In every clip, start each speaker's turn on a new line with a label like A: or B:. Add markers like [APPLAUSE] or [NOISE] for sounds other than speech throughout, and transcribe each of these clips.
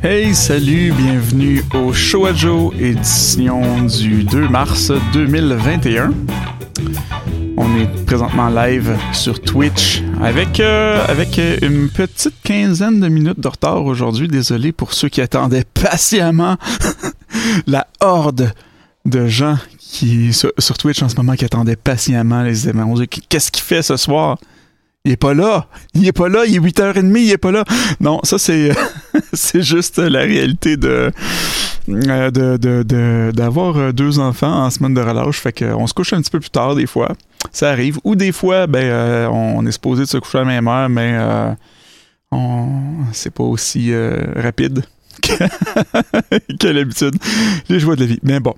A: Hey, salut, bienvenue au Show à Joe, édition du 2 mars 2021. On est présentement live sur Twitch avec, euh, avec une petite quinzaine de minutes de retard aujourd'hui. Désolé pour ceux qui attendaient patiemment [LAUGHS] la horde de gens qui sur, sur Twitch en ce moment qui attendaient patiemment les événements. Qu'est-ce qu'il fait ce soir? Il est pas là. Il est pas là. Il est 8h30, il est pas là. Non, ça, c'est, [LAUGHS] c'est juste la réalité de, euh, de, d'avoir euh, deux enfants en semaine de relâche. Fait qu'on se couche un petit peu plus tard, des fois. Ça arrive. Ou des fois, ben, euh, on est supposé de se coucher à la même heure, mais on, c'est pas aussi rapide. [LAUGHS] que l'habitude. Les joies de la vie. Mais bon.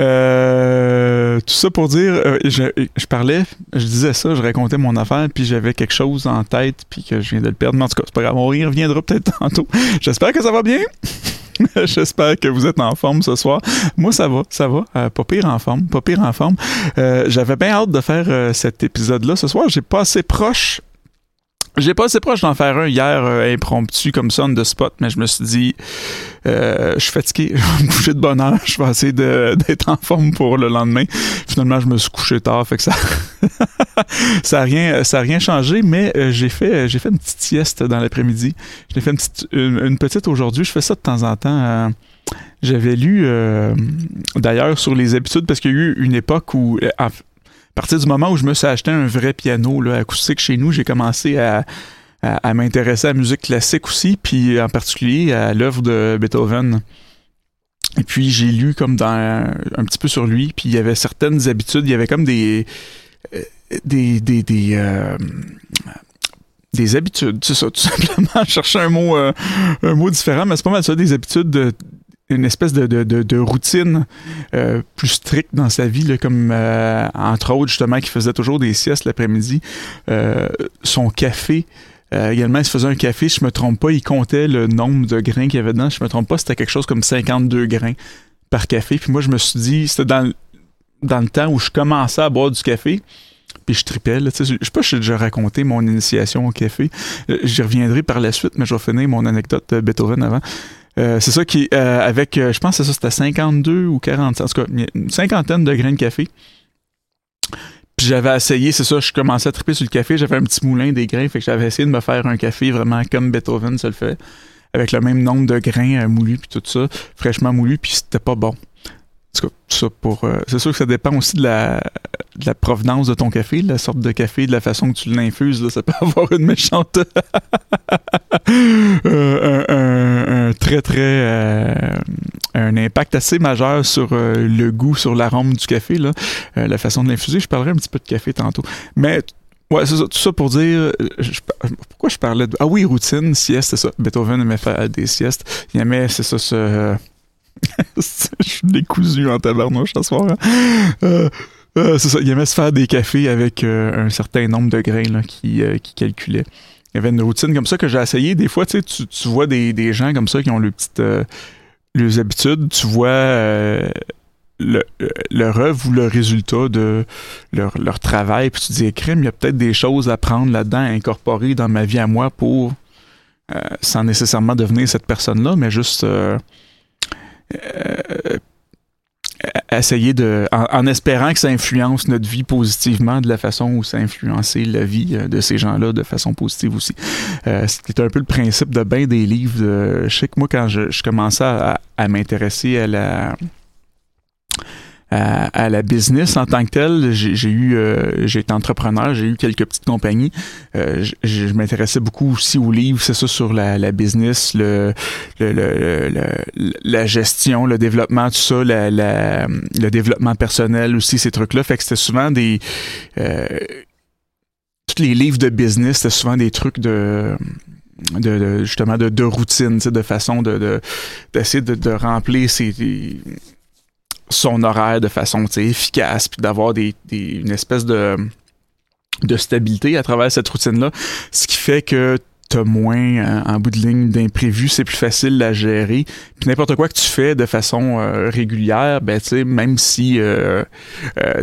A: Euh, tout ça pour dire, euh, je, parlais, je disais ça, je racontais mon affaire, puis j'avais quelque chose en tête, puis que je viens de le perdre. Mais en tout cas, c'est pas grave, on y reviendra peut-être tantôt. J'espère que ça va bien. [LAUGHS] J'espère que vous êtes en forme ce soir. Moi, ça va, ça va. Euh, pas pire en forme, pas pire en forme. J'avais bien hâte de faire cet épisode-là ce soir. J'ai pas assez proche j'ai pas assez proche d'en faire un hier euh, impromptu comme ça on the spot, mais je me suis dit euh, je suis fatigué, [LAUGHS] je vais me coucher de bonne heure, je vais essayer [LAUGHS] d'être en forme pour le lendemain. Finalement, je me suis couché tard, fait que ça [LAUGHS] ça a rien ça rien changé, mais euh, j'ai fait j'ai fait une petite sieste dans l'après-midi. J'ai fait une petite une, petite aujourd'hui, je fais ça de temps en temps. j'avais lu d'ailleurs sur les habitudes parce qu'il y a eu une époque où à partir du moment où je me suis acheté un vrai piano là, acoustique chez nous, j'ai commencé à, m'intéresser à la musique classique aussi, puis en particulier à l'œuvre de Beethoven. Et puis j'ai lu comme dans un, petit peu sur lui, puis il y avait certaines habitudes, il y avait comme des euh, des des des, euh, des habitudes, c'est ça, tout simplement. [LAUGHS] chercher un mot euh, un mot différent, mais c'est pas mal ça, des habitudes de, une espèce de, de, de, routine euh, plus stricte dans sa vie, là, comme euh, entre autres justement qui faisait toujours des siestes l'après-midi. Euh, son café, également, il se faisait un café, je me trompe pas, il comptait le nombre de grains qu'il y avait dedans, je me trompe pas, c'était quelque chose comme 52 grains par café. Puis moi, je me suis dit, c'était dans, dans le temps où je commençais à boire du café, puis je tripais. Là, je sais pas si j'ai déjà raconté mon initiation au café. J'y reviendrai par la suite, mais je vais finir mon anecdote de Beethoven avant. Euh, c'est ça qui, euh, avec, euh, je pense que ça, c'était 52 ou 40, en tout cas, une cinquantaine de grains de café. Puis j'avais essayé, c'est ça, je commençais à triper sur le café, j'avais un petit moulin des grains, fait que j'avais essayé de me faire un café vraiment comme Beethoven se le fait, avec le même nombre de grains moulus puis tout ça, fraîchement moulu, puis c'était pas bon ça pour. Euh, c'est sûr que ça dépend aussi de la, de provenance de ton café, la sorte de café, de la façon que tu l'infuses. Ça peut [LAUGHS] avoir une méchante. [LAUGHS] Euh, un, très, très. Euh, un impact assez majeur sur le goût, sur l'arôme du café, la façon de l'infuser. Je parlerai un petit peu de café tantôt. Mais. Ouais, c'est ça, tout ça pour dire. pourquoi je parlais de. Ah oui, routine, sieste, c'est ça. Beethoven aimait faire des siestes. Il aimait, c'est ça, ce [LAUGHS] je suis décousu en tabarnouche ce soir. Hein. Euh, euh, c'est ça, il aimait se faire des cafés avec euh, un certain nombre de grains là, qui, qui calculait. Il y avait une routine comme ça que j'ai essayé. Des fois, tu, tu vois des, des, gens comme ça qui ont leurs petites leurs habitudes. Tu vois le, leur œuvre ou le résultat de leur, leur travail. Puis tu te dis, crème, il y a peut-être des choses à prendre là-dedans, à incorporer dans ma vie à moi pour, sans nécessairement devenir cette personne-là, mais juste euh, essayer de, en, espérant que ça influence notre vie positivement de la façon où ça a influencé la vie euh, de ces gens-là de façon positive aussi. Euh, C'était un peu le principe de bien des livres. De, je sais que moi, quand je, je commençais à, à m'intéresser à la à, la business en tant que tel. J'ai eu, euh, j'ai été entrepreneur, j'ai eu quelques petites compagnies. Euh, je, m'intéressais beaucoup aussi aux livres, c'est ça sur la, la business, le, le, le, la gestion, le développement, tout ça, la, la, le développement personnel aussi, ces trucs-là. Fait que c'était souvent des euh, tous les livres de business, c'était souvent des trucs de de, justement de, de routine, de façon de d'essayer de, de, remplir ces son horaire de façon efficace, puis d'avoir des, une espèce de, de stabilité à travers cette routine-là, ce qui fait que t'as moins euh, en bout de ligne d'imprévus, c'est plus facile à gérer. Puis n'importe quoi que tu fais de façon euh, régulière, ben tu sais, même si euh,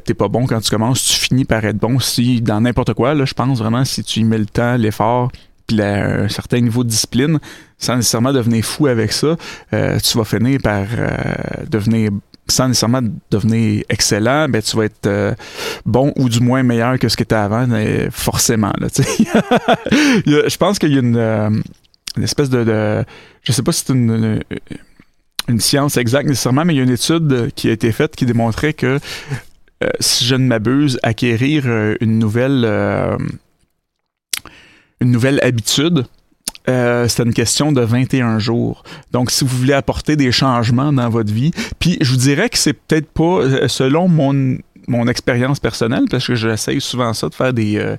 A: t'es pas bon quand tu commences, tu finis par être bon. Si dans n'importe quoi, là, je pense vraiment si tu y mets le temps, l'effort, puis un certain niveau de discipline, sans nécessairement devenir fou avec ça, euh, tu vas finir par euh, devenir sans nécessairement devenir excellent, ben tu vas être euh, bon ou du moins meilleur que ce que tu avant, forcément. Là, [LAUGHS] je pense qu'il y a une, espèce de, de, Je sais pas si c'est une, science exacte nécessairement, mais il y a une étude qui a été faite qui démontrait que si je ne m'abuse, acquérir une nouvelle une nouvelle habitude, euh, c'est une question de 21 jours. Donc, si vous voulez apporter des changements dans votre vie, puis je vous dirais que c'est peut-être pas, euh, selon mon mon expérience personnelle, parce que j'essaye souvent ça, de faire des, euh,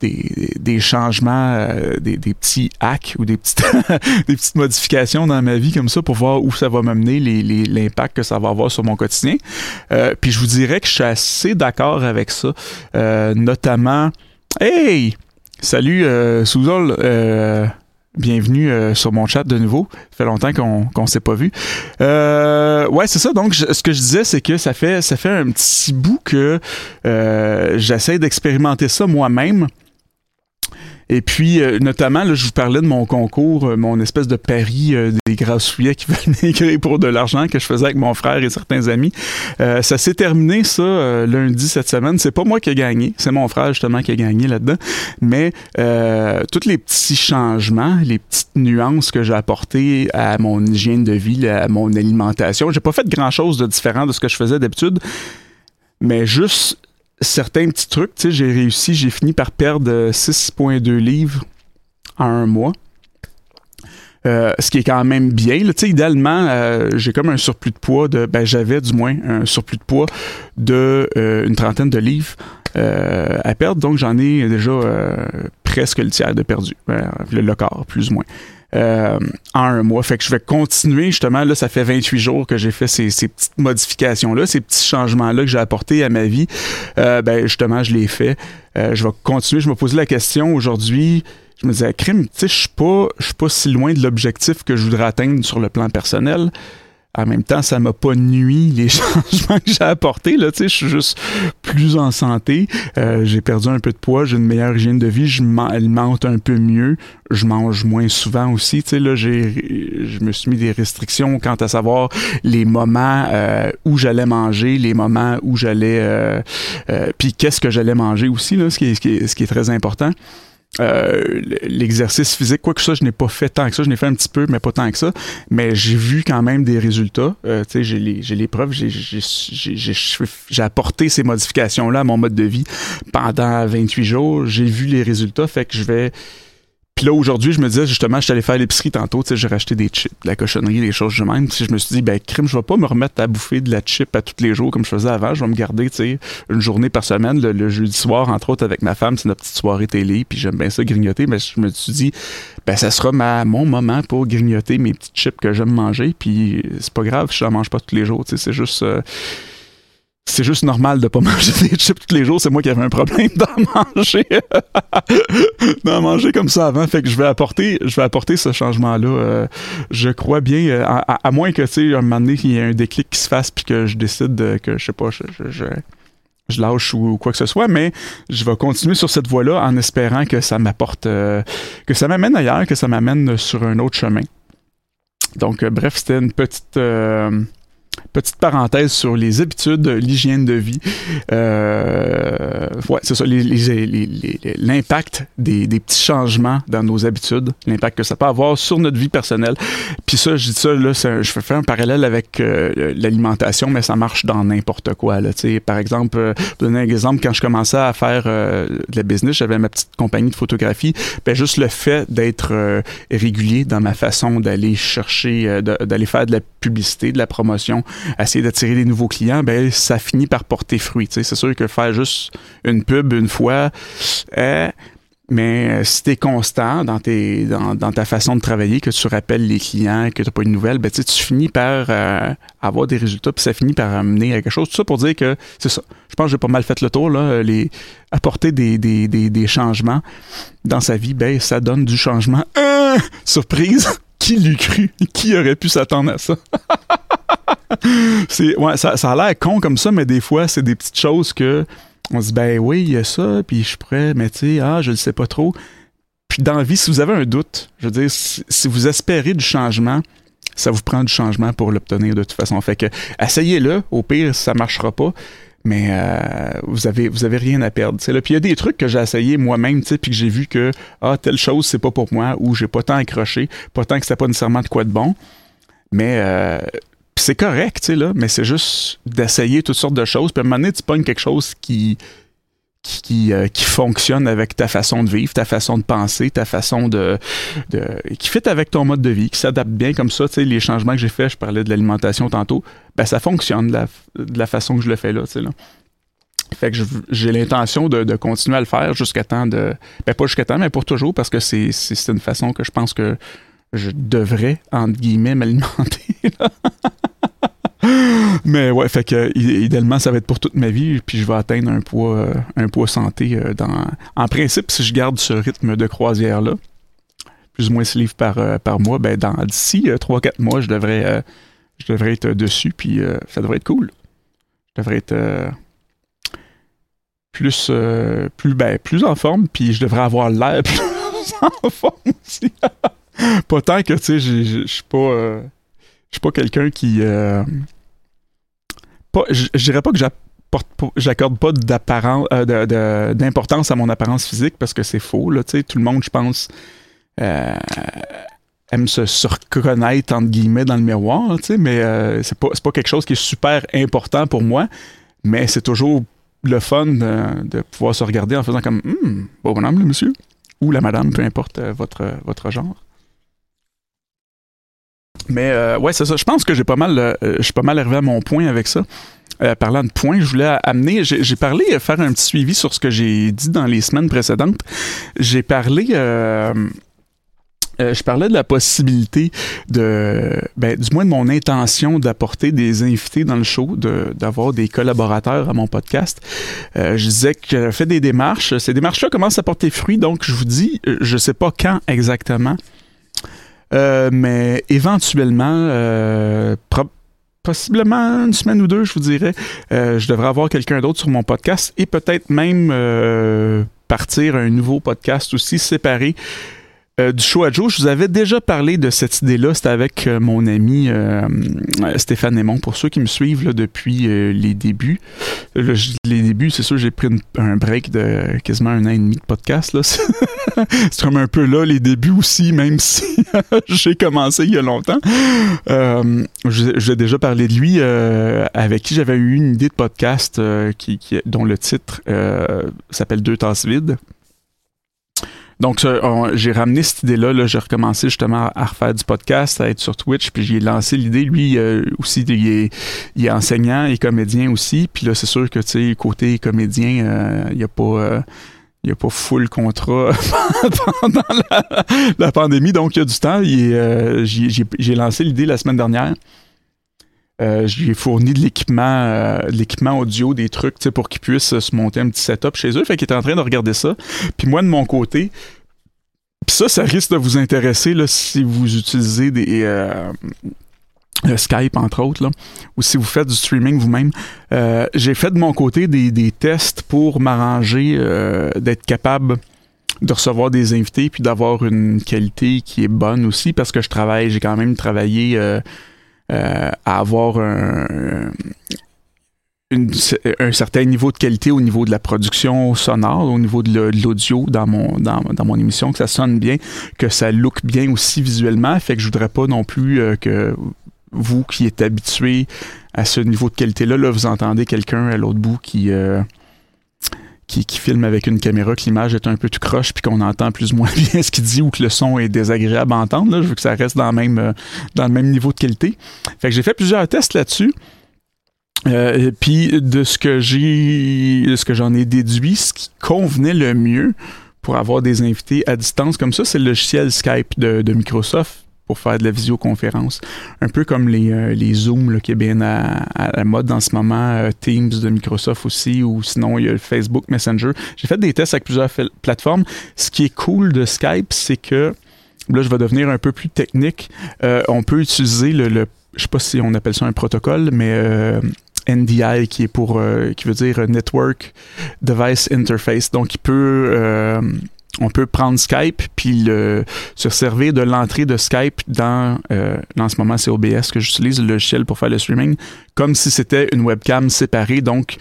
A: des, changements, des, petits hacks ou des petites, [LAUGHS] des petites modifications dans ma vie comme ça pour voir où ça va m'amener, l'impact que ça va avoir sur mon quotidien. puis je vous dirais que je suis assez d'accord avec ça, notamment... Hey! Salut euh, euh bienvenue euh, sur mon chat de nouveau. Ça fait longtemps qu'on qu'on s'est pas vu. Euh, ouais, c'est ça. Donc, ce que je disais, c'est que ça fait ça fait un petit bout que j'essaie d'expérimenter ça moi-même. Et puis, euh, notamment, là, je vous parlais de mon concours, euh, mon espèce de pari euh, des grassouillets qui [LAUGHS] veulent écrire pour de l'argent que je faisais avec mon frère et certains amis. ça s'est terminé, ça, lundi cette semaine. C'est pas moi qui ai gagné, c'est mon frère, justement, qui a gagné là-dedans. Mais tous les petits changements, les petites nuances que j'ai apportées à mon hygiène de vie, à mon alimentation, j'ai pas fait grand-chose de différent de ce que je faisais d'habitude. Mais juste certains petits trucs. Tu sais, j'ai réussi, j'ai fini par perdre 6,2 livres en un mois. Euh, ce qui est quand même bien. Sais, idéalement, euh, j'ai comme un surplus de poids de. Ben, j'avais du moins un surplus de poids de euh, une trentaine de livres à perdre. Donc, j'en ai déjà presque le tiers de perdu. Ben, le quart, plus ou moins. Euh, en un mois. Fait que je vais continuer justement. Là, ça fait 28 jours que j'ai fait ces, petites modifications-là, ces petits changements-là que j'ai apportés à ma vie. Euh, ben justement, je l'ai fait. Euh, je vais continuer. Je me posais la question aujourd'hui. Je me disais, crime, tu sais, je suis pas, je suis pas si loin de l'objectif que je voudrais atteindre sur le plan personnel en même temps, ça m'a pas nuit les [LAUGHS] changements que j'ai apportés. Là, je suis juste plus en santé. Euh, j'ai perdu un peu de poids, j'ai une meilleure hygiène de vie, je m'alimente un peu mieux, je mange moins souvent aussi. Là, j'ai, je me suis mis des restrictions quant à savoir les moments euh, où j'allais manger, les moments où j'allais... Euh, puis qu'est-ce que j'allais manger aussi, là, ce, qui ce qui est très important. Euh, l'exercice physique, quoi que ça, je n'ai pas fait tant que ça. Je n'ai fait un petit peu, mais pas tant que ça. Mais j'ai vu quand même des résultats. Euh, tu sais, j'ai les, j'ai les preuves. J'ai, j'ai, apporté ces modifications-là à mon mode de vie pendant 28 jours. J'ai vu les résultats. Fait que je vais puis là, aujourd'hui, je me disais, justement, je suis allé faire l'épicerie tantôt, tu sais, j'ai racheté des chips, de la cochonnerie, des choses de même. Puis je me suis dit, ben, crime, je vais pas me remettre à bouffer de la chip à tous les jours comme je faisais avant. Je vais me garder, tu sais, une journée par semaine, le, jeudi soir, entre autres, avec ma femme, c'est notre petite soirée télé, puis j'aime bien ça grignoter. Mais je me suis dit, ben, ça sera ma, mon moment pour grignoter mes petites chips que j'aime manger. Puis c'est pas grave, je ne mange pas tous les jours, tu sais, c'est juste. Euh, c'est juste normal de pas [LAUGHS] manger des chips tous les jours. C'est moi qui avais un problème d'en manger. [LAUGHS] d'en manger comme ça avant. Fait que je vais apporter, je vais apporter ce changement-là. Euh, je crois bien, euh, à, moins que, tu sais, un moment donné, il y ait un déclic qui se fasse puis que je décide que, je sais pas, je, je, lâche ou, quoi que ce soit, mais je vais continuer sur cette voie-là en espérant que ça m'apporte, euh, que ça m'amène ailleurs, que ça m'amène sur un autre chemin. Donc, bref, c'était une petite petite parenthèse sur les habitudes, l'hygiène de vie. Euh, ouais, c'est ça, l'impact des, des, petits changements dans nos habitudes, l'impact que ça peut avoir sur notre vie personnelle. Puis ça, je dis ça, là, je fais un parallèle avec euh, l'alimentation, mais ça marche dans n'importe quoi. Là, par exemple, euh, donner un exemple, quand je commençais à faire euh, de la business, j'avais ma petite compagnie de photographie, ben juste le fait d'être régulier dans ma façon d'aller chercher, d'aller faire de la publicité, de la promotion, essayer d'attirer des nouveaux clients, ben ça finit par porter fruit. C'est sûr que faire juste une pub une fois, eh, mais euh, si tu es constant dans, tes, dans, ta façon de travailler, que tu rappelles les clients, que tu n'as pas de nouvelles, ben, tu finis par euh, avoir des résultats, puis ça finit par amener à quelque chose. Tout ça pour dire que c'est ça. Je pense que j'ai pas mal fait le tour. Là, les, apporter des, des, des, changements dans sa vie, ben, ça donne du changement. [LAUGHS] surprise! Qui l'eût cru? [LAUGHS] Qui aurait pu s'attendre à ça? [LAUGHS] c'est ouais, ça, ça a l'air con comme ça, mais des fois, c'est des petites choses que on se dit ben oui, il y a ça, puis je pourrais, mais tu sais, ah, je le sais pas trop. Puis dans la vie, si vous avez un doute, je veux dire, si, vous espérez du changement, ça vous prend du changement pour l'obtenir de toute façon. Fait que essayez-le. Au pire, ça marchera pas. Mais euh, vous avez vous avez rien à perdre. Puis il y a des trucs que j'ai essayé moi-même, puis que j'ai vu que ah telle chose c'est pas pour moi ou j'ai pas tant accroché, pas tant que c'était pas nécessairement de quoi de bon. Mais euh, c'est correct, tu sais, là, mais c'est juste d'essayer toutes sortes de choses. Puis à un moment donné, tu pognes quelque chose qui, qui, euh, qui, fonctionne avec ta façon de vivre, ta façon de penser, ta façon de, de qui fit avec ton mode de vie, qui s'adapte bien comme ça. Tu sais, les changements que j'ai faits, je parlais de l'alimentation tantôt, ben ça fonctionne de la, de la, façon que je le fais là. Tu sais, là. Fait que j'ai l'intention de, de, continuer à le faire jusqu'à temps de. Ben pas jusqu'à temps, mais pour toujours, parce que c'est une façon que je pense que je devrais, entre guillemets, [LAUGHS] m'alimenter. [GASPS] Mais ouais, fait que idéalement, ça va être pour toute ma vie, puis je vais atteindre un poids, euh, un poids santé. Euh, dans... En principe, si je garde ce rythme de croisière-là, plus ou moins 6 livres par, euh, par mois, ben dans d'ici 3-4 mois, je devrais, je devrais être dessus, puis ça devrait être cool. Je devrais être plus, plus, ben, plus en forme, puis je devrais avoir l'air [LAUGHS] plus en forme aussi. [LAUGHS] pas tant que, tu sais, je suis pas. Suis pas quelqu'un qui. Euh, je dirais pas que j'accorde pas euh, d'importance à mon apparence physique parce que c'est faux. Là, tout le monde, je pense, aime se, reconnaître entre guillemets dans le miroir, mais c'est pas, pas quelque chose qui est super important pour moi. Mais c'est toujours le fun de, pouvoir se regarder en faisant comme hum, bon bonhomme, le monsieur, ou la madame, peu importe votre, votre genre. Mais euh, ouais, c'est ça. Je pense que j'ai pas mal, euh, je suis pas mal arrivé à mon point avec ça. Euh, parlant de points, je voulais amener, j'ai parlé, faire un petit suivi sur ce que j'ai dit dans les semaines précédentes. J'ai parlé, je parlais de la possibilité de, ben, du moins de mon intention d'apporter des invités dans le show, d'avoir des collaborateurs à mon podcast. je disais que j'avais fait des démarches. Ces démarches-là commencent à porter fruit, donc je vous dis, je sais pas quand exactement. Euh, mais éventuellement, euh, possiblement une semaine ou deux, je vous dirais, euh, je devrais avoir quelqu'un d'autre sur mon podcast et peut-être même partir un nouveau podcast aussi séparé euh, du show à Joe, je vous avais déjà parlé de cette idée-là. C'était avec euh, mon ami euh, Stéphane Aymon. Pour ceux qui me suivent depuis les débuts, les débuts, c'est sûr, j'ai pris un break de quasiment un an et demi de podcast. [LAUGHS] c'est comme un peu là les débuts aussi, même [LAUGHS] si j'ai commencé il y a longtemps. j'ai déjà parlé de lui, avec qui j'avais eu une idée de podcast dont le titre s'appelle Deux tasses vides. Donc, j'ai ramené cette idée-là. j'ai recommencé justement à refaire du podcast, à être sur Twitch, puis j'ai lancé l'idée. Lui euh, aussi, il est, il est, enseignant et comédien aussi. Puis là, c'est sûr que, tu sais, côté comédien, euh, il n'y a pas... Euh, il n'y a pas full contrat [LAUGHS] pendant la, pandémie, donc il y a du temps. J'ai lancé l'idée la semaine dernière. Euh, j'ai fourni de l'équipement, l'équipement audio, des trucs pour qu'ils puissent se monter un petit setup chez eux. Fait qu'il est en train de regarder ça. Puis moi, de mon côté, puis ça, ça risque de vous intéresser là, si vous utilisez des euh, Skype, entre autres, là, ou si vous faites du streaming vous-même. Euh, j'ai fait de mon côté des, des tests pour m'arranger euh, d'être capable de recevoir des invités puis d'avoir une qualité qui est bonne aussi parce que je travaille, j'ai quand même travaillé à avoir un, un certain niveau de qualité au niveau de la production sonore, au niveau de l'audio dans mon, dans, mon émission, que ça sonne bien, que ça look bien aussi visuellement. Fait que je voudrais pas non plus euh, que vous qui êtes habitué à ce niveau de qualité-là, là, vous entendez quelqu'un à l'autre bout qui, euh, qui, filme avec une caméra, que l'image est un peu tout croche, puis qu'on entend plus ou moins [LAUGHS] bien ce qu'il dit ou que le son est désagréable à entendre. Là. Je veux que ça reste dans, euh, le même niveau de qualité. Fait que j'ai fait plusieurs tests là-dessus. Euh, puis de ce que j'ai, de ce que j'en ai déduit, ce qui convenait le mieux pour avoir des invités à distance comme ça, c'est le logiciel Skype de, Microsoft pour faire de la visioconférence. Un peu comme les, euh, les Zoom là, qui est bien à, la mode en ce moment, euh, Teams de Microsoft aussi, ou sinon il y a le Facebook Messenger. J'ai fait des tests avec plusieurs plateformes. Ce qui est cool de Skype, c'est que là je vais devenir un peu plus technique. on peut utiliser le, le je sais pas si on appelle ça un protocole, mais NDI qui est pour euh, qui veut dire Network Device Interface. Donc il peut euh, on peut prendre Skype puis le, se servir de l'entrée de Skype dans, euh, en ce moment c'est OBS que j'utilise le logiciel pour faire le streaming, comme si c'était une webcam séparée. Donc,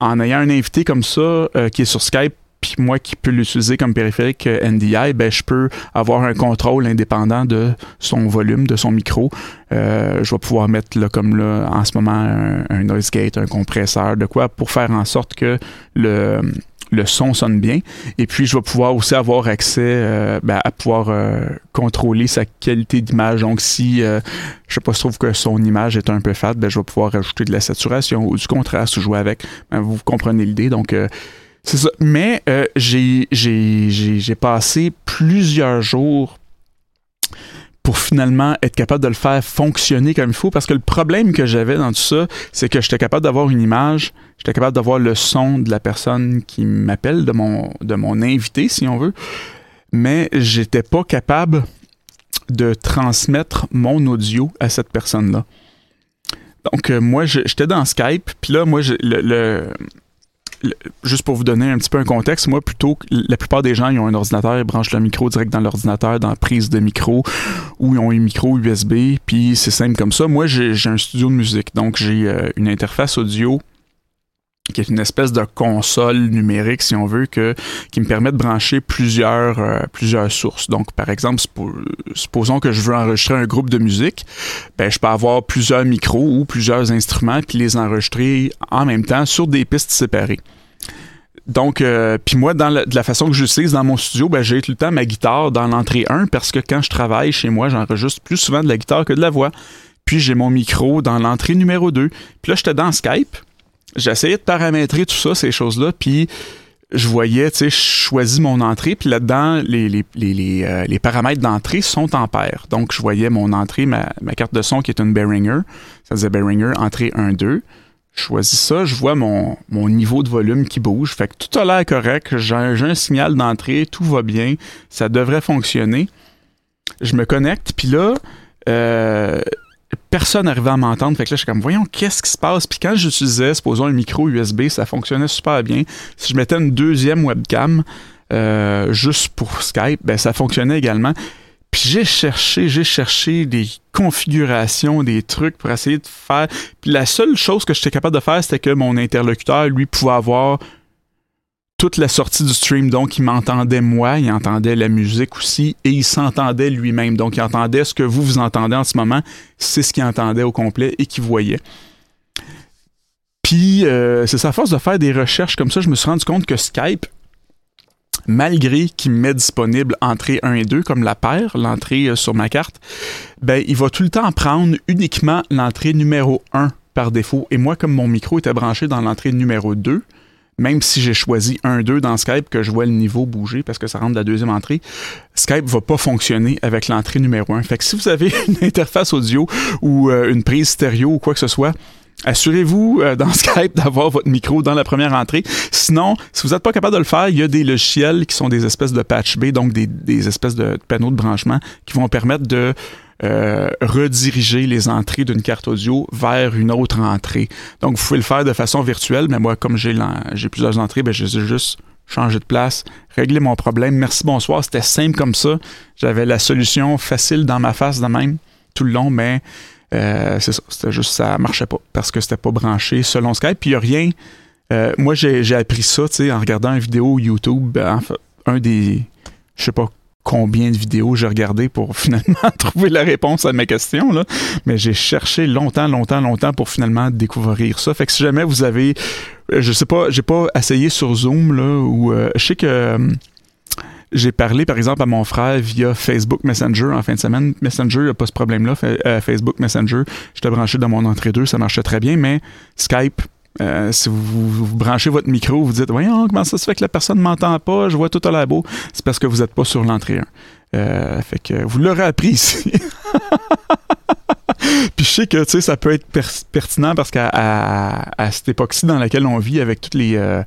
A: en ayant un invité comme ça euh, qui est sur Skype, puis moi qui peux l'utiliser comme périphérique euh, NDI, ben je peux avoir un contrôle indépendant de son volume, de son micro. je vais pouvoir mettre là, comme là en ce moment un, un noise gate, un compresseur, de quoi pour faire en sorte que le le son sonne bien. Et puis, je vais pouvoir aussi avoir accès euh, ben, à pouvoir euh, contrôler sa qualité d'image. Donc, si euh, je sais pas, je trouve que son image est un peu fade, ben, je vais pouvoir rajouter de la saturation ou du contraste ou jouer avec. Ben, vous comprenez l'idée. Donc, c'est ça. Mais j'ai passé plusieurs jours pour finalement être capable de le faire fonctionner comme il faut. Parce que le problème que j'avais dans tout ça, c'est que j'étais capable d'avoir une image, j'étais capable d'avoir le son de la personne qui m'appelle, de mon, de mon invité, si on veut, mais j'étais pas capable de transmettre mon audio à cette personne-là. Donc, euh, moi, j'étais dans Skype, puis là, moi, le, juste pour vous donner un petit peu un contexte, moi, plutôt, la plupart des gens, ils ont un ordinateur, ils branchent le micro direct dans l'ordinateur, dans la prise de micro, ou ils ont un micro USB, puis c'est simple comme ça. Moi, j'ai un studio de musique, donc j'ai euh, une interface audio qui est une espèce de console numérique, si on veut, que, qui me permet de brancher plusieurs, euh, plusieurs sources. Donc, par exemple, supposons que je veux enregistrer un groupe de musique, ben, je peux avoir plusieurs micros ou plusieurs instruments, puis les enregistrer en même temps sur des pistes séparées. Donc, euh, puis moi, dans de la façon que j'utilise dans mon studio, ben, j'ai tout le temps ma guitare dans l'entrée 1 parce que quand je travaille chez moi, j'enregistre plus souvent de la guitare que de la voix. Puis j'ai mon micro dans l'entrée numéro 2. Puis là, j'étais dans Skype. J'essayais de paramétrer tout ça, ces choses-là, puis je voyais, tu sais, je choisis mon entrée, puis là-dedans, les, les, les, euh, les paramètres d'entrée sont en paire. Donc, je voyais mon entrée, ma, ma, carte de son qui est une Behringer, ça disait Behringer, entrée 1-2. Je choisis ça, je vois mon, mon niveau de volume qui bouge. Fait que tout a l'air correct, j'ai un signal d'entrée, tout va bien, ça devrait fonctionner. Je me connecte, puis là, euh, personne n'arrivait à m'entendre. Fait que là, je suis comme, voyons, qu'est-ce qui se passe? Puis quand j'utilisais, supposons, un micro USB, ça fonctionnait super bien. Si je mettais une deuxième webcam, euh, juste pour Skype, ben, ça fonctionnait également. Puis j'ai cherché, j'ai cherché des configurations, des trucs pour essayer de faire. Puis la seule chose que j'étais capable de faire, c'était que mon interlocuteur, lui, pouvait avoir toute la sortie du stream. Donc, il m'entendait moi, il entendait la musique aussi, et il s'entendait lui-même. Donc, il entendait ce que vous, vous entendez en ce moment, c'est ce qu'il entendait au complet et qu'il voyait. Puis, euh, c'est à force de faire des recherches comme ça, je me suis rendu compte que Skype, malgré qu'il me met disponible entrée 1 et 2 comme la paire, l'entrée euh, sur ma carte, ben, il va tout le temps prendre uniquement l'entrée numéro 1 par défaut. Et moi, comme mon micro était branché dans l'entrée numéro 2, même si j'ai choisi un 2 dans Skype, que je vois le niveau bouger parce que ça rentre de la deuxième entrée, Skype va pas fonctionner avec l'entrée numéro 1. Fait que si vous avez [LAUGHS] une interface audio ou euh, une prise stéréo ou quoi que ce soit, Assurez-vous euh, dans [LAUGHS] Skype d'avoir votre micro dans la première entrée. Sinon, si vous n'êtes pas capable de le faire, il y a des logiciels qui sont des espèces de patch B, donc des, des espèces de panneaux de branchement qui vont permettre de euh, rediriger les entrées d'une carte audio vers une autre entrée. Donc, vous pouvez le faire de façon virtuelle, mais moi, comme j'ai plusieurs entrées, ben, j'ai juste changé de place, régler mon problème. Merci, bonsoir. C'était simple comme ça. J'avais la solution facile dans ma face de même tout le long, mais euh, c'est ça. C'était juste ça marchait pas parce que c'était pas branché selon Skype. Puis il n'y a rien. Euh, moi, j'ai appris ça, en regardant une vidéo YouTube. un des. Je sais pas combien de vidéos j'ai regardé pour [LAUGHS] finalement trouver la réponse à ma question. Là. Mais j'ai cherché longtemps, longtemps, longtemps pour finalement découvrir ça. Fait que si jamais vous avez, euh, je sais pas, j'ai pas essayé sur Zoom là, ou je sais que j'ai parlé par exemple à mon frère via Facebook Messenger en fin de semaine. Messenger, il n'y a pas ce problème-là. Facebook Messenger, te branché dans mon entrée 2, ça marchait très bien, mais Skype, euh, si vous, branchez votre micro, vous dites Voyons, comment ça se fait que la personne ne m'entend pas, je vois tout à la. C'est parce que vous n'êtes pas sur l'entrée 1. Euh, fait que vous l'aurez appris ici. [LAUGHS] Puis je sais que ça peut être pertinent parce qu'à cette époque-ci dans laquelle on vit avec toutes les. Euh,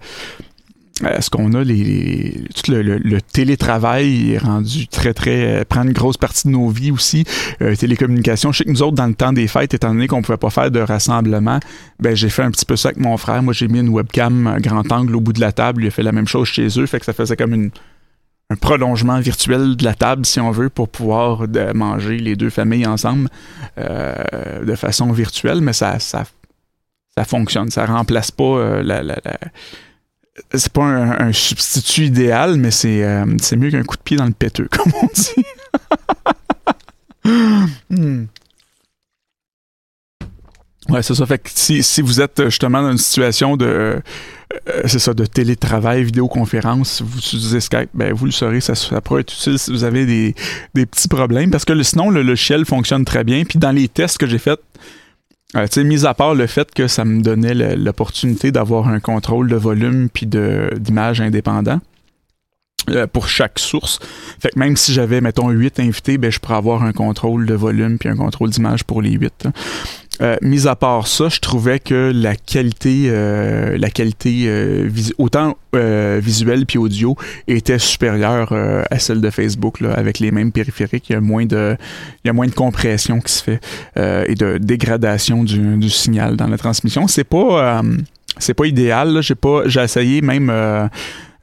A: est-ce qu'on a les, tout le, télétravail est rendu très très euh, prend une grosse partie de nos vies aussi. Euh, télécommunication je sais que nous autres dans le temps des fêtes étant donné qu'on pouvait pas faire de rassemblement ben j'ai fait un petit peu ça avec mon frère. Moi j'ai mis une webcam grand angle au bout de la table. Il a fait la même chose chez eux. Fait que ça faisait comme une un prolongement virtuel de la table, si on veut, pour pouvoir manger les deux familles ensemble de façon virtuelle, mais ça, ça, ça fonctionne. Ça remplace pas la, la, la c'est pas un, substitut idéal, mais c'est mieux qu'un coup de pied dans le péteux, [LAUGHS] comme on dit. Hmm. Ouais, c'est ça. Fait si, si, vous êtes justement dans une situation de euh, c'est ça, de télétravail, vidéoconférence, vous utilisez Skype, ben vous le saurez, ça, ça pourrait être utile si vous avez des, des petits problèmes. Parce que sinon, le logiciel fonctionne très bien. Puis dans les tests que j'ai faits, euh, tu sais, mis à part le fait que ça me donnait l'opportunité d'avoir un contrôle de volume puis d'image indépendant, euh, pour chaque source. Fait que même si j'avais, mettons, 8 invités, ben, je pourrais avoir un contrôle de volume puis un contrôle d'image pour les 8. Euh, mis à part ça, je trouvais que la qualité, euh, la qualité euh, autant visuelle puis audio était supérieure à celle de Facebook là, avec les mêmes périphériques. Il y a moins de, il y a moins de compression qui se fait et de dégradation du, du, signal dans la transmission. C'est pas, c'est pas idéal. J'ai pas, j'ai essayé même euh,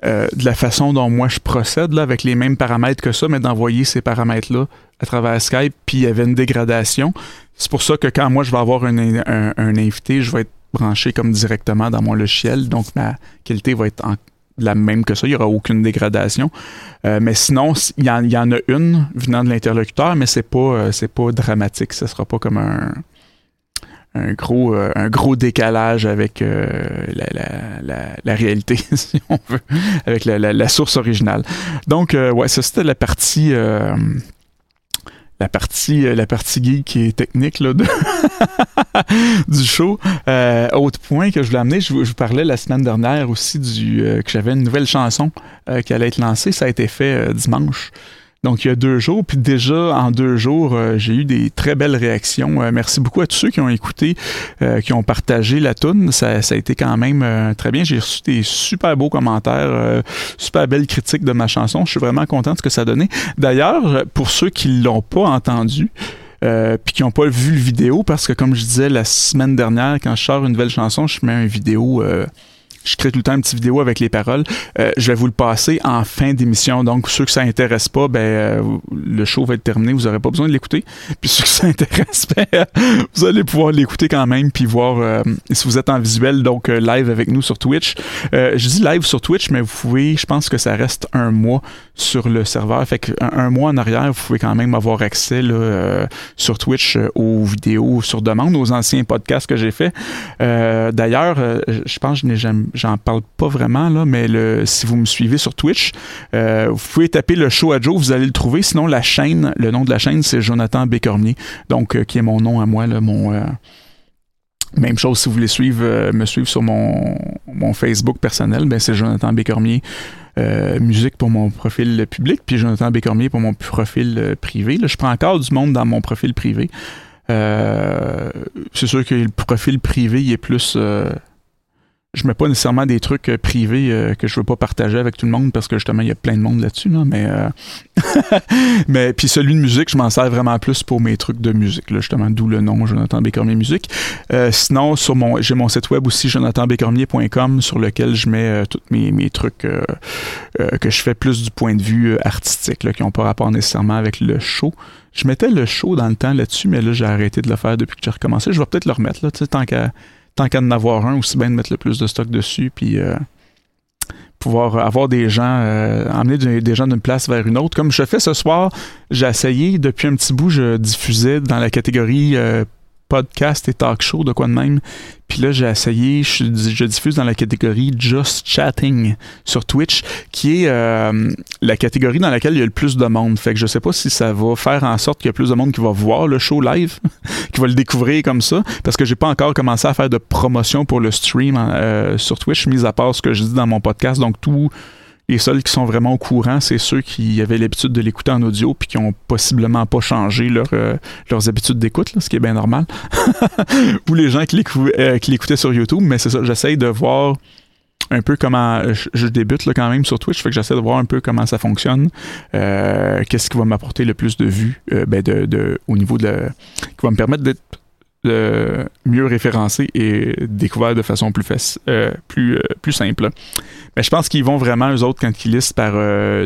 A: de la façon dont moi je procède là, avec les mêmes paramètres que ça, mais d'envoyer ces paramètres-là à travers Skype, puis il y avait une dégradation. C'est pour ça que quand moi je vais avoir un, invité, je vais être branché comme directement dans mon logiciel, donc ma qualité va être la même que ça, il n'y aura aucune dégradation. Euh, mais sinon, il y, en a une venant de l'interlocuteur, mais c'est pas, euh, pas dramatique. Ce sera pas comme un, un gros, euh, un gros décalage avec euh, la, réalité, [LAUGHS] si on veut, avec la, source originale. Donc, euh, ouais, ça c'était la partie. la partie la partie geek et technique là, [LAUGHS] du show. autre point que je voulais amener, je, vous parlais la semaine dernière aussi du que j'avais une nouvelle chanson qui allait être lancée. Ça a été fait dimanche. Donc, il y a deux jours. Puis déjà, en deux jours, euh, j'ai eu des très belles réactions. Euh, merci beaucoup à tous ceux qui ont écouté, euh, qui ont partagé la tune. Ça, a été quand même très bien. J'ai reçu des super beaux commentaires, super belles critiques de ma chanson. Je suis vraiment content de ce que ça a donné. D'ailleurs, pour ceux qui l'ont pas entendu, puis qui n'ont pas vu le vidéo, parce que comme je disais la semaine dernière, quand je sors une nouvelle chanson, je mets une vidéo je crée tout le temps une petite vidéo avec les paroles. Euh, je vais vous le passer en fin d'émission. Donc, ceux que ça intéresse pas, ben, euh, le show va être terminé. Vous n'aurez pas besoin de l'écouter. Puis ceux que ça intéresse, [LAUGHS] ben, vous allez pouvoir l'écouter quand même. Puis voir euh, si vous êtes en visuel, donc live avec nous sur Twitch. je dis live sur Twitch, mais vous pouvez, je pense que ça reste un mois sur le serveur. Fait qu'un un mois en arrière, vous pouvez quand même avoir accès là, sur Twitch aux vidéos sur demande, aux anciens podcasts que j'ai fait. D'ailleurs, je pense que je n'ai jamais j'en parle pas vraiment, là, mais le, si vous me suivez sur Twitch, euh, vous pouvez taper le show à Joe, vous allez le trouver. Sinon, la chaîne, le nom de la chaîne, c'est Jonathan Bécormier, donc euh, qui est mon nom à moi, là, mon. Euh, même chose si vous voulez suivre, me suivre sur mon, mon Facebook personnel, ben c'est Jonathan Bécormier. musique pour mon profil public, puis Jonathan Bécormier pour mon profil privé. Là, je prends encore du monde dans mon profil privé. c'est sûr que le profil privé il est plus je mets pas nécessairement des trucs euh, privés euh, que je veux pas partager avec tout le monde parce que justement il y a plein de monde là-dessus là, mais euh, [LAUGHS] mais puis celui de musique je m'en sers vraiment plus pour mes trucs de musique là, justement d'où le nom Jonathan Bécormier musique. Sinon sur mon j'ai mon site web aussi jonathanbécormier.com sur lequel je mets tous mes, mes trucs que je fais plus du point de vue artistique là, qui ont pas rapport nécessairement avec le show. Je mettais le show dans le temps là-dessus mais là j'ai arrêté de le faire depuis que j'ai recommencé. Je vais peut-être le remettre là tant qu'à tant qu'à en avoir un, aussi bien de mettre le plus de stock dessus, puis euh, pouvoir avoir des gens, euh, emmener des gens d'une place vers une autre. Comme je fais ce soir, j'ai essayé, depuis un petit bout, je diffusais dans la catégorie euh, podcast et talk show, de quoi de même. Puis là, j'ai essayé, je, diffuse dans la catégorie Just Chatting sur Twitch, qui est euh, la catégorie dans laquelle il y a le plus de monde. Fait que je sais pas si ça va faire en sorte qu'il y a plus de monde qui va voir le show live, [LAUGHS] qui va le découvrir comme ça, parce que j'ai pas encore commencé à faire de promotion pour le stream euh, sur Twitch, mis à part ce que je dis dans mon podcast. Donc tout les seuls qui sont vraiment au courant, c'est ceux qui avaient l'habitude de l'écouter en audio puis qui ont possiblement pas changé euh, leurs habitudes d'écoute, ce qui est bien normal. [LAUGHS] Ou les gens euh, qui l'écoutaient sur YouTube, mais c'est ça, j'essaye de voir un peu comment je, débute là, quand même sur Twitch, fait que j'essaie de voir un peu comment ça fonctionne, euh, qu'est-ce qui va m'apporter le plus de vues ben de, au niveau de qui va me permettre d'être mieux référencé et découvert de façon plus, plus, plus simple. Mais je pense qu'ils vont vraiment, eux autres, quand ils listent par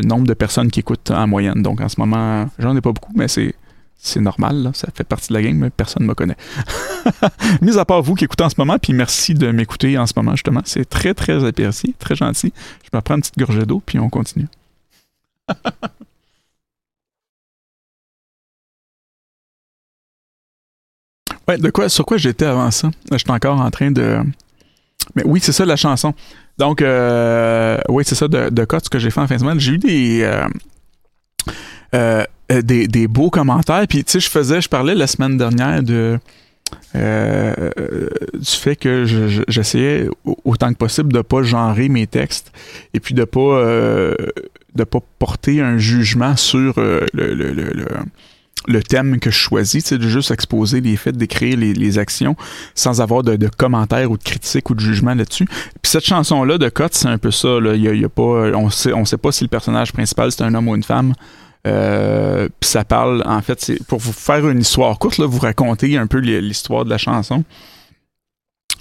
A: nombre de personnes qui écoutent en moyenne. Donc en ce moment, j'en ai pas beaucoup, mais c'est c'est normal, ça fait partie de la game, mais personne ne me connaît. [LAUGHS] Mis à part vous qui écoutez en ce moment, puis merci de m'écouter en ce moment, justement. C'est très, très apprécié, très gentil. Je me prends une petite gorgée d'eau, puis on continue. [LAUGHS] ouais, de quoi, sur quoi j'étais avant ça? J'étais encore en train de. Mais oui, c'est ça la chanson. Donc, euh, oui, c'est ça de, de ce que j'ai fait en fin de semaine. J'ai eu des. Euh, euh, euh, des, des, beaux commentaires. Puis, tu sais, je faisais, je parlais la semaine dernière de. Du fait que j'essayais autant que possible de pas genrer mes textes et puis de pas de pas porter un jugement sur le, le, le, thème que je choisis, c'est de juste exposer les faits, d'écrire les, actions sans avoir de, commentaires ou de critiques ou de jugement là-dessus. Puis cette chanson-là de Cotte, c'est un peu ça. Là. Y a, pas, on sait, sait pas si le personnage principal c'est un homme ou une femme. Euh, puis ça parle, en fait, c'est pour vous faire une histoire courte, là, vous raconter un peu l'histoire de la chanson.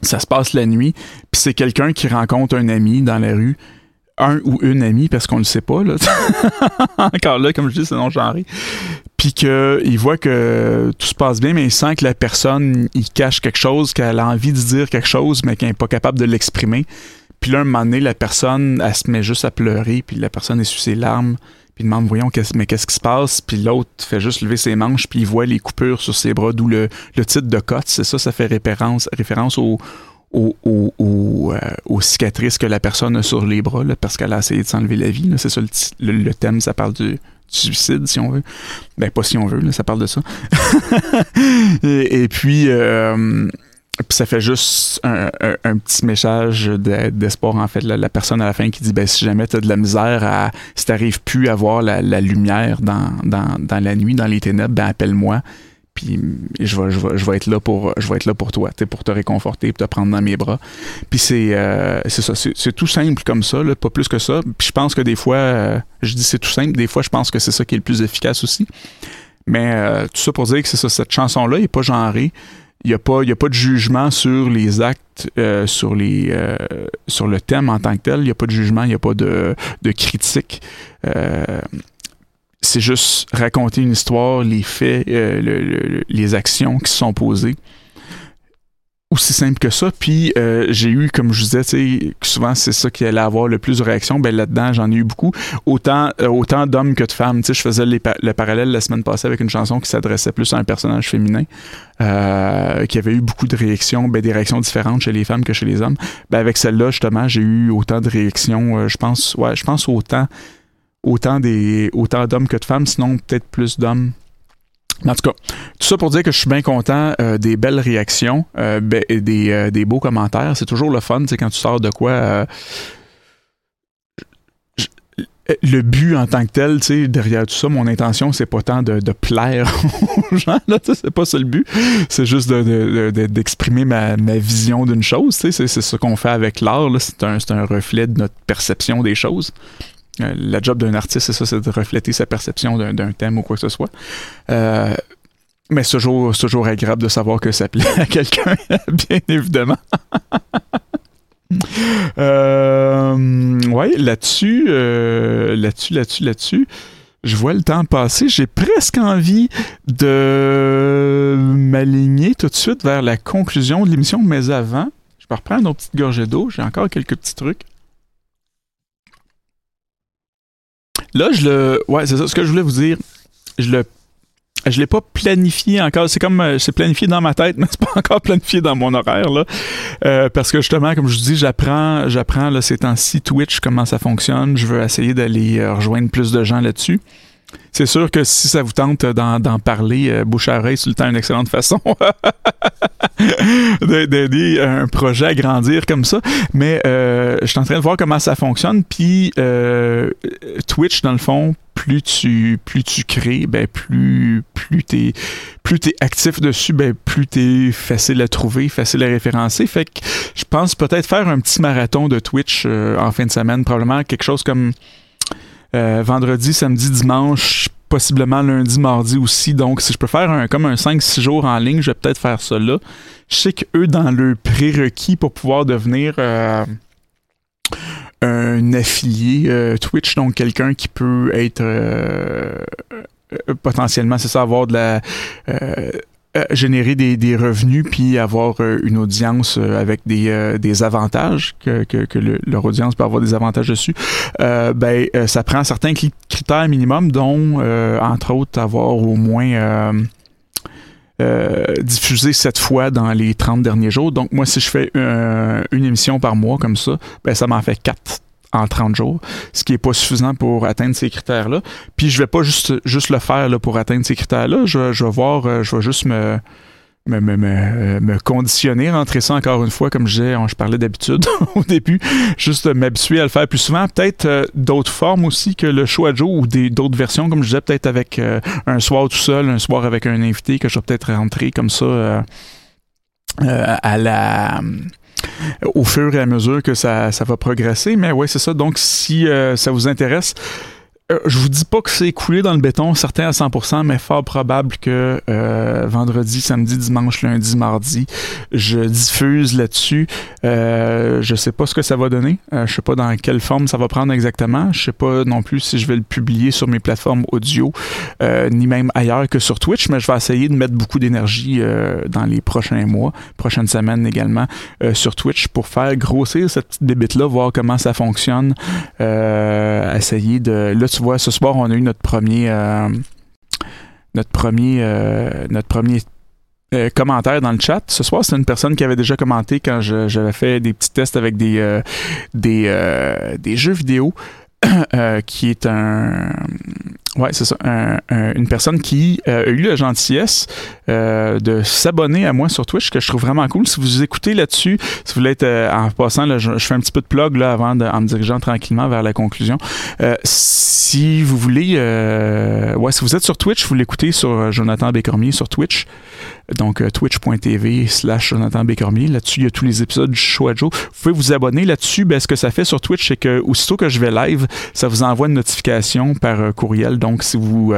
A: Ça se passe la nuit, puis c'est quelqu'un qui rencontre un ami dans la rue, un ou une amie, parce qu'on ne le sait pas, là. [LAUGHS] Encore là, comme je dis, c'est non genré. Puis qu'il voit que tout se passe bien, mais il sent que la personne, il cache quelque chose, qu'elle a envie de dire quelque chose, mais qu'elle n'est pas capable de l'exprimer. Puis là, un moment donné, la personne, elle se met juste à pleurer, puis la personne est sur ses larmes, puis demande voyons mais qu'est-ce qui se passe? Puis l'autre fait juste lever ses manches puis il voit les coupures sur ses bras d'où le, titre de cote c'est ça ça fait référence référence au, euh, aux cicatrices que la personne a sur les bras parce qu'elle a essayé de s'enlever la vie c'est ça le, thème ça parle du, suicide si on veut ben pas si on veut ça parle de ça [LAUGHS] et, puis euh, puis ça fait juste un, petit message d'espoir, en fait. La, personne à la fin qui dit ben, si jamais tu as de la misère, si tu plus à voir la, lumière dans, dans, la nuit, dans les ténèbres, ben appelle-moi. Puis je vais, je, vais, être là pour, je vais être là pour toi, pour te réconforter, pour te prendre dans mes bras. Puis c'est euh, ça, c'est tout simple comme ça, là, pas plus que ça. Puis je pense que des fois, euh, je dis c'est tout simple, des fois je pense que c'est ça qui est le plus efficace aussi. Mais euh, tout ça pour dire que c'est ça, cette chanson-là n'est pas genrée il n'y a, pas, a pas de jugement sur les actes, sur, les, sur le thème en tant que tel. Il n'y a pas de jugement, il n'y a pas de, de critique. Euh, c'est juste raconter une histoire, les faits, les actions qui se sont posées aussi simple que ça. Puis euh, j'ai eu, comme je vous disais, souvent c'est ça qui allait avoir le plus de réactions. Ben là-dedans, j'en ai eu beaucoup. Autant, euh, autant d'hommes que de femmes. Je faisais le parallèle la semaine passée avec une chanson qui s'adressait plus à un personnage féminin, euh, qui avait eu beaucoup de réactions, ben, des réactions différentes chez les femmes que chez les hommes. Ben avec celle-là, justement, j'ai eu autant de réactions. je pense, ouais, je pense autant, autant des, autant d'hommes que de femmes, sinon peut-être plus d'hommes en tout cas, tout ça pour dire que je suis bien content euh, des belles réactions euh, des, euh, des, beaux commentaires. C'est toujours le fun, quand tu sors de quoi. le but en tant que tel, tu sais, derrière tout ça, mon intention, c'est pas tant de, plaire [LAUGHS] aux gens, là, c'est pas ça le but. C'est juste d'exprimer ma, ma, vision d'une chose, tu sais, c'est ce qu'on fait avec l'art, c'est un, un reflet de notre perception des choses. Euh, la job d'un artiste, c'est ça, c'est de refléter sa perception d'un thème ou quoi que ce soit. Euh, mais c'est toujours, agréable de savoir que ça plaît à [LAUGHS] quelqu'un, bien évidemment. [LAUGHS] euh, ouais, là-dessus, euh, là-dessus, là-dessus, là-dessus, je vois le temps passer. J'ai presque envie de m'aligner tout de suite vers la conclusion de l'émission, mais avant, je vais reprendre une petite gorgée d'eau. J'ai encore quelques petits trucs. Là, je le. Ouais, c'est ça. Ce que je voulais vous dire, je le. Je l'ai pas planifié encore. C'est comme euh, c'est planifié dans ma tête, [LAUGHS] mais c'est pas encore planifié dans mon horaire là. Euh, parce que justement, comme je vous dis, j'apprends, j'apprends là ces temps-ci Twitch comment ça fonctionne. Je veux essayer d'aller euh, rejoindre plus de gens là-dessus. C'est sûr que si ça vous tente d'en parler, euh, bouche à oreille, c'est le temps une excellente façon [LAUGHS] d'aider un projet à grandir comme ça. Mais euh, je suis en train de voir comment ça fonctionne. Puis euh, Twitch, dans le fond, plus tu plus tu crées, ben plus plus t'es plus t'es actif dessus, ben plus t'es facile à trouver, facile à référencer. Fait que je pense peut-être faire un petit marathon de Twitch en fin de semaine, probablement quelque chose comme euh, vendredi, samedi, dimanche, possiblement lundi, mardi aussi. Donc, si je peux faire un, comme un 5-6 jours en ligne, je vais peut-être faire ça là. Je sais qu'eux, dans le prérequis pour pouvoir devenir euh, un affilié euh, Twitch, donc quelqu'un qui peut être potentiellement, c'est ça, avoir de la générer des, revenus puis avoir une audience avec des, des avantages que, que, leur audience peut avoir des avantages dessus ben ça prend certains critères minimums dont entre autres avoir au moins euh, diffusé sept fois dans les 30 derniers jours. Donc, moi, si je fais une émission par mois comme ça, ben, ça m'en fait quatre en 30 jours, ce qui est pas suffisant pour atteindre ces critères-là. Puis je vais pas juste, juste le faire là, pour atteindre ces critères-là. Je, je vais voir, euh, je vais juste me, me, me, me, me, conditionner, rentrer ça encore une fois, comme je, disais, je parlais d'habitude [LAUGHS] au début, juste m'habituer à le faire plus souvent. Peut-être euh, d'autres formes aussi que le Joe ou d'autres versions, comme je disais, peut-être avec euh, un soir tout seul, un soir avec un invité que je vais peut-être rentrer comme ça euh, à la au fur et à mesure que ça, ça va progresser. Mais ouais, c'est ça. Donc, si ça vous intéresse, euh, je vous dis pas que c'est coulé dans le béton, certain à 100%, mais fort probable que euh, vendredi, samedi, dimanche, lundi, mardi, je diffuse là-dessus. Euh, je sais pas ce que ça va donner. Euh, je sais pas dans quelle forme ça va prendre exactement. Je sais pas non plus si je vais le publier sur mes plateformes audio, ni même ailleurs que sur Twitch, mais je vais essayer de mettre beaucoup d'énergie dans les prochains mois, prochaines semaines également, sur Twitch pour faire grossir cette petite bébite-là, voir comment ça fonctionne. essayer de... Là, tu vois, ce soir, on a eu notre premier, euh, notre premier, euh, notre premier euh, commentaire dans le chat. Ce soir, c'est une personne qui avait déjà commenté quand j'avais fait des petits tests avec des, des, des jeux vidéo. [COUGHS] qui est un ouais c'est ça une personne qui a eu la gentillesse de s'abonner à moi sur Twitch que je trouve vraiment cool si vous écoutez là-dessus si vous voulez être en passant je, fais un petit peu de plug là avant de, en me dirigeant tranquillement vers la conclusion si vous voulez, euh, ouais, si vous êtes sur Twitch, vous l'écoutez sur euh, Jonathan Bécormier sur Twitch. Donc, euh, twitch.tv slash Jonathan Bécormier. Là-dessus, il y a tous les épisodes du show à Joe. Vous pouvez vous abonner là-dessus. Ben, ce que ça fait sur Twitch, c'est que aussitôt que je vais live, ça vous envoie une notification par courriel. Donc, si vous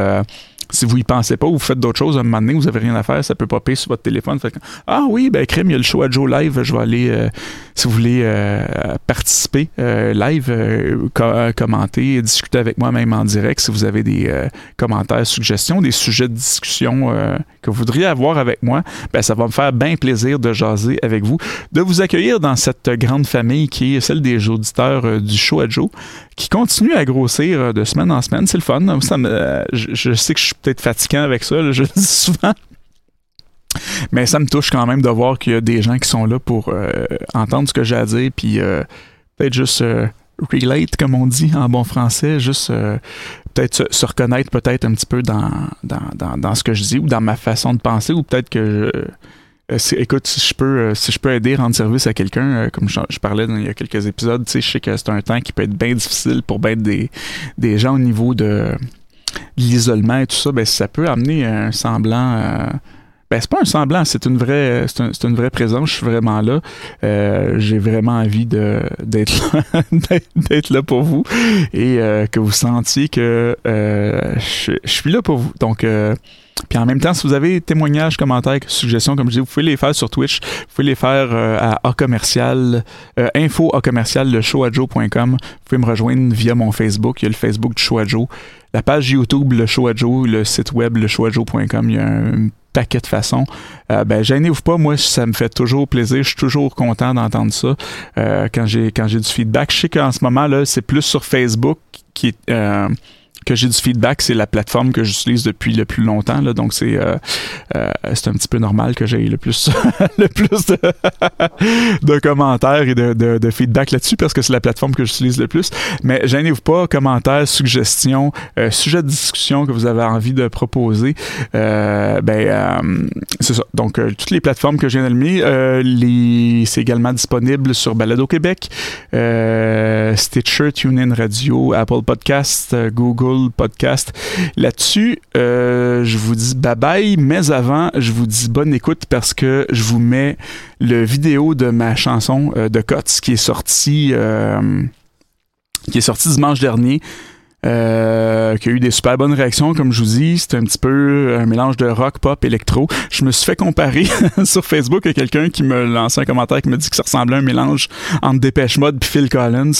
A: si vous y pensez pas ou vous faites d'autres choses, à un moment donné, vous avez rien à faire, ça peut popper sur votre téléphone. ah oui, ben crème, il y a le show à Joe live, je vais aller, euh, si vous voulez euh, participer euh, live, commenter, discuter avec moi même en direct, si vous avez des commentaires, suggestions, des sujets de discussion que vous voudriez avoir avec moi, ben ça va me faire bien plaisir de jaser avec vous, de vous accueillir dans cette grande famille qui est celle des auditeurs du show à Joe, qui continue à grossir de semaine en semaine. C'est le fun. Je, je sais que je suis peut-être fatigant avec ça, je le dis souvent. Mais ça me touche quand même de voir qu'il y a des gens qui sont là pour euh, entendre ce que j'ai à dire, puis euh, peut-être juste euh, relate, comme on dit en bon français, juste peut-être se, reconnaître peut-être un petit peu dans, dans, ce que je dis ou dans ma façon de penser, ou peut-être que je, écoute, si je peux, si je peux aider, rendre service à quelqu'un, comme je, parlais dans, il y a quelques épisodes, je sais que c'est un temps qui peut être bien difficile pour bien des, des gens au niveau de l'isolement et tout ça, ben, ça peut amener un semblant. Euh, ben, c'est pas un semblant, c'est une vraie, c'est, une vraie présence. Je suis vraiment là. Euh, j'ai vraiment envie d'être là, [LAUGHS] d'être là pour vous et euh, que vous sentiez que je, suis là pour vous. Donc, puis en même temps, si vous avez témoignages, commentaires, suggestions, comme je dis, vous pouvez les faire sur Twitch. Vous pouvez les faire à A commercial, info A commercial, le show Vous pouvez me rejoindre via mon Facebook. Il y a le Facebook du show la page YouTube, le show à Joe, le site web, le show il y a un paquet de façons. Euh, ben, gênez-vous pas, moi, ça me fait toujours plaisir. Je suis toujours content d'entendre ça euh, quand j'ai quand j'ai du feedback. Je sais qu'en ce moment, là, c'est plus sur Facebook qui est. Que j'ai du feedback, c'est la plateforme que j'utilise depuis le plus longtemps. Donc c'est euh, euh, c'est un petit peu normal que j'ai le plus [LAUGHS] le plus de, [LAUGHS] commentaires et de, de, feedback là-dessus parce que c'est la plateforme que j'utilise le plus. Mais gênez-vous pas, commentaires, suggestions, euh, sujets de discussion que vous avez envie de proposer. ben c'est ça. Donc toutes les plateformes que j'ai nommées, les c'est également disponible sur Balado Québec, Stitcher, TuneIn Radio, Apple Podcast, Google Podcast. Là-dessus, euh, je vous dis bye bye, mais avant, je vous dis bonne écoute parce que je vous mets le vidéo de ma chanson euh, de Cots qui est sortie euh, qui est sorti dimanche dernier. euh, qui a eu des super bonnes réactions, comme je vous dis. C'est un petit peu un mélange de rock, pop, électro. Je me suis fait comparer [LAUGHS] sur Facebook à quelqu'un qui me lançait un commentaire qui me dit que ça ressemblait à un mélange entre Dépêche Mode et Phil Collins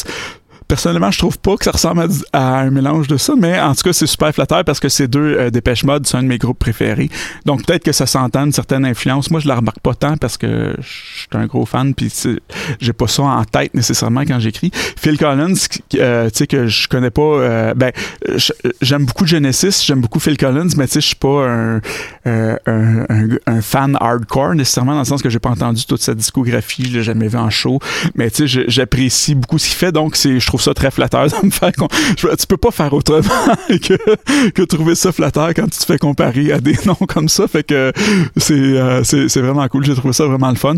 A: personnellement, je trouve pas que ça ressemble à, un mélange de ça, mais en tout cas, c'est super flatteur parce que ces deux euh, Dépêche Mode sont un de mes groupes préférés. Donc peut-être que ça s'entend une certaine influence. Moi, je la remarque pas tant parce que je suis un gros fan, puis j'ai pas ça en tête nécessairement quand j'écris. Phil Collins, euh, tu sais que je connais pas. Euh, ben, j'aime beaucoup Genesis, j'aime beaucoup Phil Collins, mais tu sais, je suis pas un, un, fan hardcore nécessairement dans le sens que j'ai pas entendu toute sa discographie, je l'ai jamais vu en show, mais tu sais, j'apprécie beaucoup ce qu'il fait. Donc c'est, je trouve ça très flatteur [LAUGHS] de me faire. Tu peux pas faire autrement [LAUGHS] que, que trouver ça flatteur quand tu te fais comparer à des [LAUGHS] noms comme ça. Fait que euh, c'est vraiment cool. J'ai trouvé ça vraiment le fun.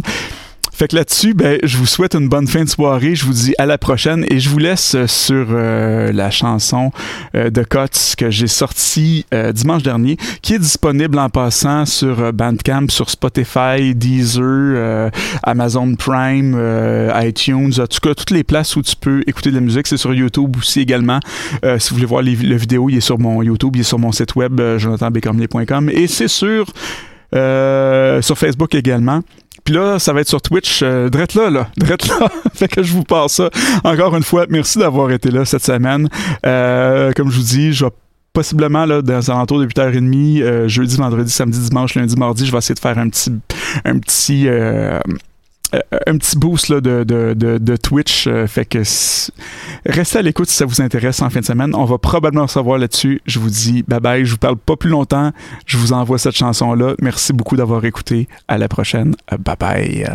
A: Fait que là-dessus, ben, je vous souhaite une bonne fin de soirée. Je vous dis à la prochaine et je vous laisse sur euh, la chanson euh, de Cots que j'ai sortie euh, dimanche dernier, qui est disponible en passant sur Bandcamp, sur Spotify, Deezer, Amazon Prime, iTunes, en tout cas toutes les places où tu peux écouter de la musique. C'est sur YouTube aussi également. si vous voulez voir les, le vidéo, il est sur mon YouTube, il est sur mon site web, jonathanbécormier.com et c'est sur sur Facebook également. Puis là, ça va être sur Twitch, euh, drette là, là, drette là. [LAUGHS] fait que je vous passe ça. Encore une fois, merci d'avoir été là cette semaine. Euh, comme je vous dis, je vais possiblement là, dans les alentours de 8h30, euh, jeudi, vendredi, samedi, dimanche, lundi, mardi, je vais essayer de faire un petit un petit euh, un petit boost là, de, de, de, Twitch. Euh, fait que restez à l'écoute si ça vous intéresse en fin de semaine. On va probablement savoir là-dessus. Je vous dis bye bye. Je vous parle pas plus longtemps. Je vous envoie cette chanson-là. Merci beaucoup d'avoir écouté. À la prochaine. Bye bye.